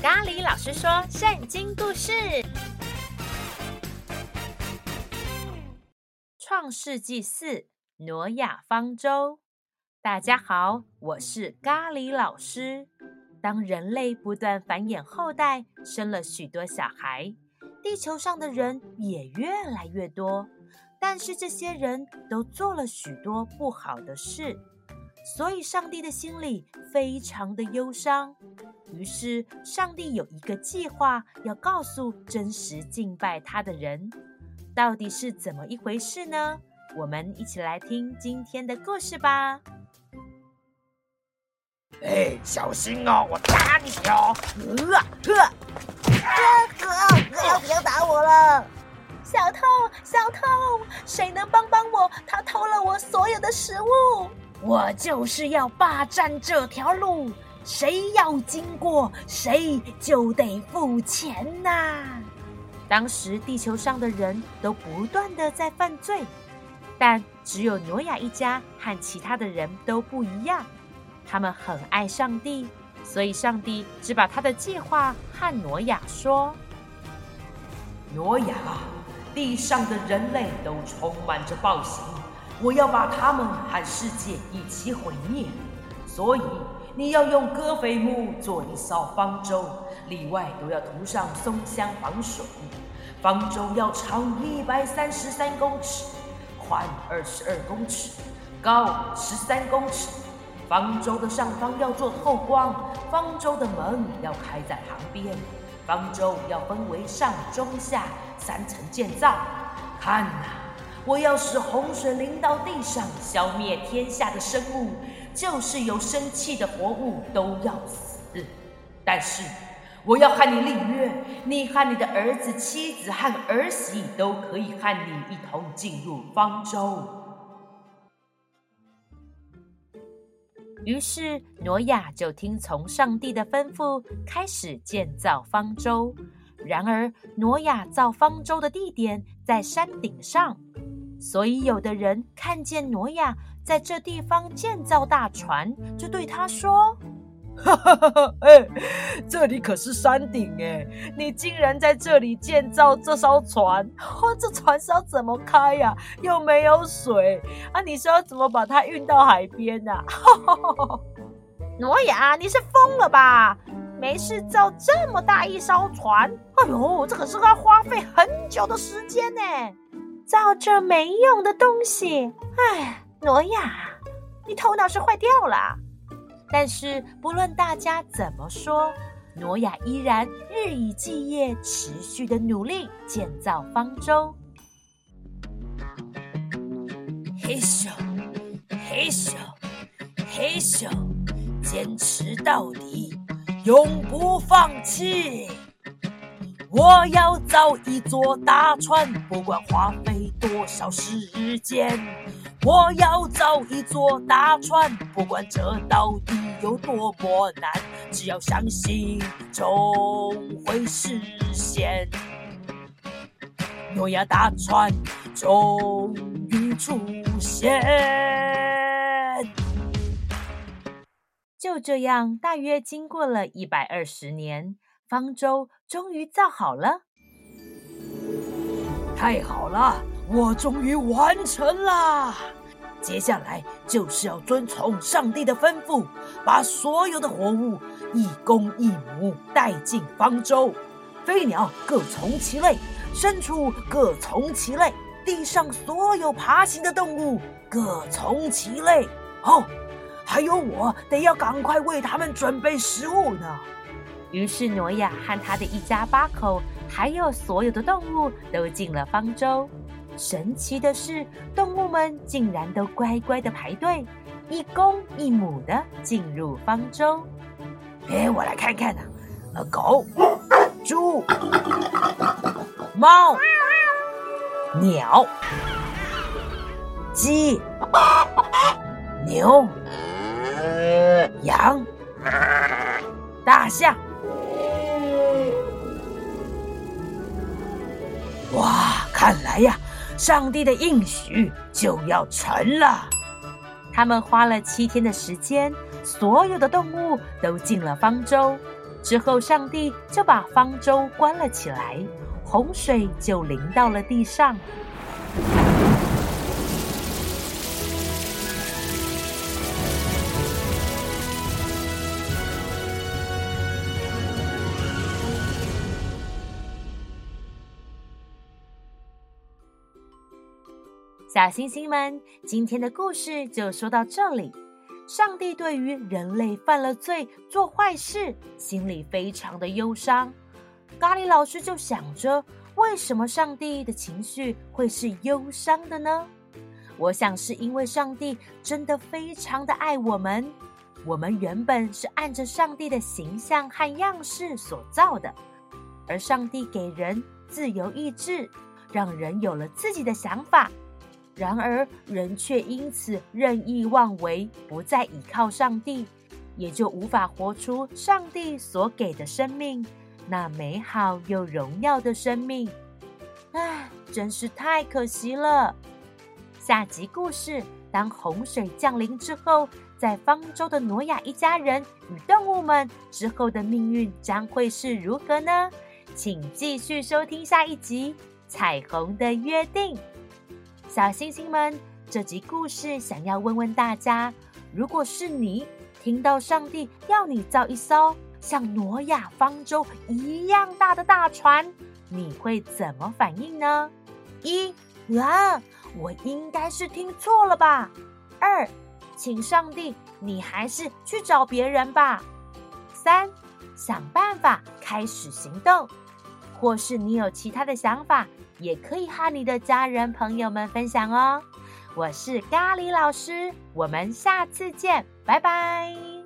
咖喱老师说圣经故事，《创世纪四》挪亚方舟。大家好，我是咖喱老师。当人类不断繁衍后代，生了许多小孩，地球上的人也越来越多。但是这些人都做了许多不好的事，所以上帝的心里非常的忧伤。于是，上帝有一个计划，要告诉真实敬拜他的人，到底是怎么一回事呢？我们一起来听今天的故事吧。哎，小心哦，我打你哦！呃呃，哥哥，不要打我了！小偷，小偷，谁能帮帮我？他偷了我所有的食物。我就是要霸占这条路。谁要经过，谁就得付钱呐！当时地球上的人都不断的在犯罪，但只有挪亚一家和其他的人都不一样。他们很爱上帝，所以上帝只把他的计划和挪亚说：“挪亚，地上的人类都充满着暴行，我要把他们和世界一起毁灭，所以。”你要用戈斐木做一艘方舟，里外都要涂上松香防水。方舟要长一百三十三公尺，宽二十二公尺，高十三公尺。方舟的上方要做透光，方舟的门要开在旁边。方舟要分为上中下三层建造。看呐，我要使洪水淋到地上，消灭天下的生物。就是有生气的活物都要死，但是我要和你立约，你和你的儿子、妻子和儿媳都可以和你一同进入方舟。于是挪亚就听从上帝的吩咐，开始建造方舟。然而，挪亚造方舟的地点在山顶上，所以有的人看见挪亚。在这地方建造大船，就对他说：“哈哈哈哈！哎，这里可是山顶哎，你竟然在这里建造这艘船？哦，这船是要怎么开呀？又没有水啊！你是要怎么把它运到海边呐？”哈哈，挪亚，你是疯了吧？没事造这么大一艘船？哎呦，这可是要花费很久的时间呢！造这没用的东西，哎。挪亚，你头脑是坏掉了。但是不论大家怎么说，挪亚依然日以继夜，持续的努力建造方舟。嘿咻，嘿咻，嘿咻，坚持到底，永不放弃。我要造一座大船，不管花费多少时间。我要造一座大船，不管这到底有多么难，只要相信终会实现。诺亚大船终于出现。就这样，大约经过了一百二十年，方舟终于造好了。太好了！我终于完成了，接下来就是要遵从上帝的吩咐，把所有的活物一公一母带进方舟，飞鸟各从其类，牲畜各从其类，地上所有爬行的动物各从其类。哦，还有我得要赶快为他们准备食物呢。于是挪亚和他的一家八口，还有所有的动物都进了方舟。神奇的是，动物们竟然都乖乖的排队，一公一母的进入方舟。哎，我来看看呢、啊，狗、猪、猫、鸟、鸡、牛、羊、大象。哇，看来呀。上帝的应许就要成了。他们花了七天的时间，所有的动物都进了方舟，之后，上帝就把方舟关了起来，洪水就淋到了地上。小星星们，今天的故事就说到这里。上帝对于人类犯了罪、做坏事，心里非常的忧伤。咖喱老师就想着，为什么上帝的情绪会是忧伤的呢？我想是因为上帝真的非常的爱我们。我们原本是按着上帝的形象和样式所造的，而上帝给人自由意志，让人有了自己的想法。然而，人却因此任意妄为，不再倚靠上帝，也就无法活出上帝所给的生命，那美好又荣耀的生命。唉，真是太可惜了。下集故事：当洪水降临之后，在方舟的挪亚一家人与动物们之后的命运将会是如何呢？请继续收听下一集《彩虹的约定》。小星星们，这集故事想要问问大家：如果是你听到上帝要你造一艘像挪亚方舟一样大的大船，你会怎么反应呢？一啊，我应该是听错了吧？二，请上帝，你还是去找别人吧。三，想办法开始行动，或是你有其他的想法。也可以和你的家人朋友们分享哦。我是咖喱老师，我们下次见，拜拜。